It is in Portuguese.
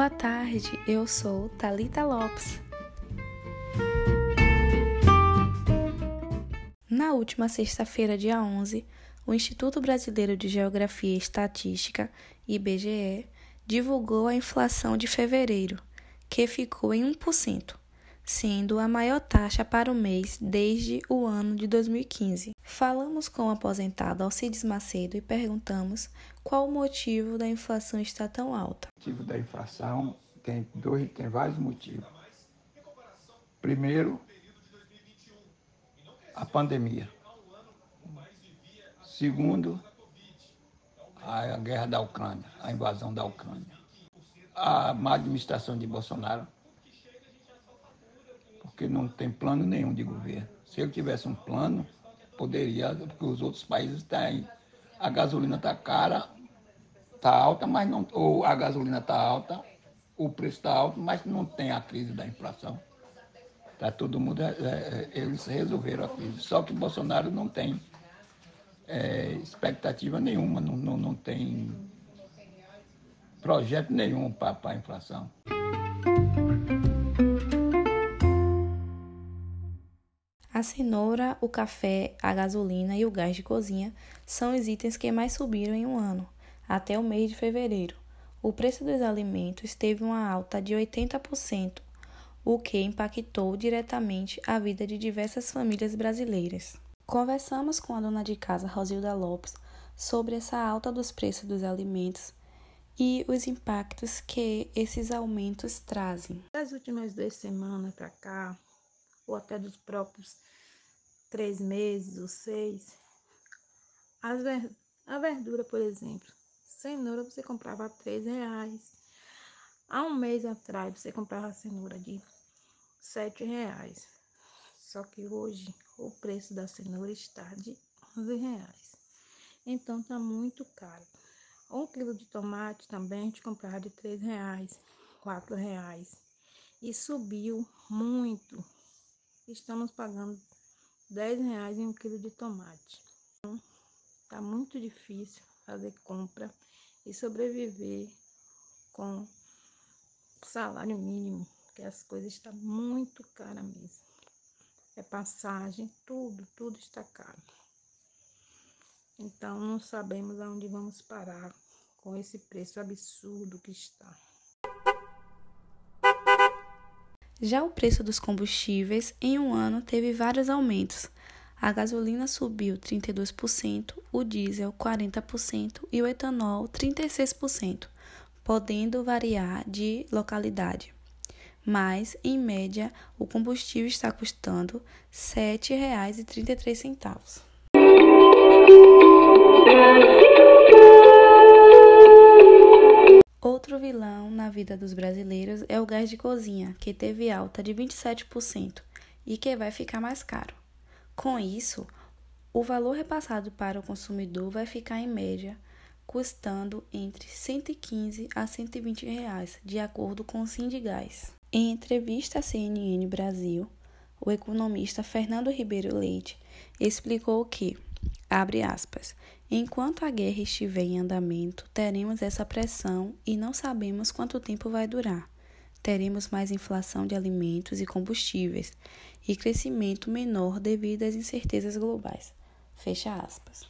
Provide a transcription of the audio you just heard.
Boa tarde, eu sou Talita Lopes. Na última sexta-feira, dia 11, o Instituto Brasileiro de Geografia e Estatística, IBGE, divulgou a inflação de fevereiro, que ficou em 1%, sendo a maior taxa para o mês desde o ano de 2015. Falamos com o aposentado Alcides Macedo e perguntamos qual o motivo da inflação estar tão alta. O motivo da inflação tem, dois, tem vários motivos. Primeiro, a pandemia. Segundo, a guerra da Ucrânia, a invasão da Ucrânia. A má administração de Bolsonaro porque não tem plano nenhum de governo. Se ele tivesse um plano, poderia, porque os outros países têm. A gasolina está cara, está alta, mas não. Ou a gasolina está alta, o preço está alto, mas não tem a crise da inflação. Tá todo mundo. É, é, eles resolveram a crise. Só que Bolsonaro não tem é, expectativa nenhuma, não, não, não tem projeto nenhum para a inflação. A cenoura, o café, a gasolina e o gás de cozinha são os itens que mais subiram em um ano, até o mês de fevereiro. O preço dos alimentos teve uma alta de 80%, o que impactou diretamente a vida de diversas famílias brasileiras. Conversamos com a dona de casa Rosilda Lopes sobre essa alta dos preços dos alimentos e os impactos que esses aumentos trazem. Das últimas duas semanas para cá, ou até dos próprios três meses ou seis. Ver... A verdura, por exemplo, cenoura você comprava a três reais. Há um mês atrás você comprava a cenoura de sete reais. Só que hoje o preço da cenoura está de onze reais. Então tá muito caro. Um quilo de tomate também a gente comprava de três reais, quatro reais. E subiu muito. Estamos pagando 10 reais em um quilo de tomate. Então, tá muito difícil fazer compra e sobreviver com salário mínimo, porque as coisas estão muito caras mesmo. É passagem, tudo, tudo está caro. Então não sabemos aonde vamos parar com esse preço absurdo que está. Já o preço dos combustíveis em um ano teve vários aumentos. A gasolina subiu 32%, o diesel 40% e o etanol 36%, podendo variar de localidade. Mas, em média, o combustível está custando R$ 7,33. Vida dos brasileiros é o gás de cozinha, que teve alta de 27% e que vai ficar mais caro. Com isso, o valor repassado para o consumidor vai ficar em média custando entre 115 a 120 reais, de acordo com o Sindigás. Em entrevista à CNN Brasil, o economista Fernando Ribeiro Leite explicou que Abre aspas. Enquanto a guerra estiver em andamento, teremos essa pressão e não sabemos quanto tempo vai durar. Teremos mais inflação de alimentos e combustíveis e crescimento menor devido às incertezas globais. Fecha aspas.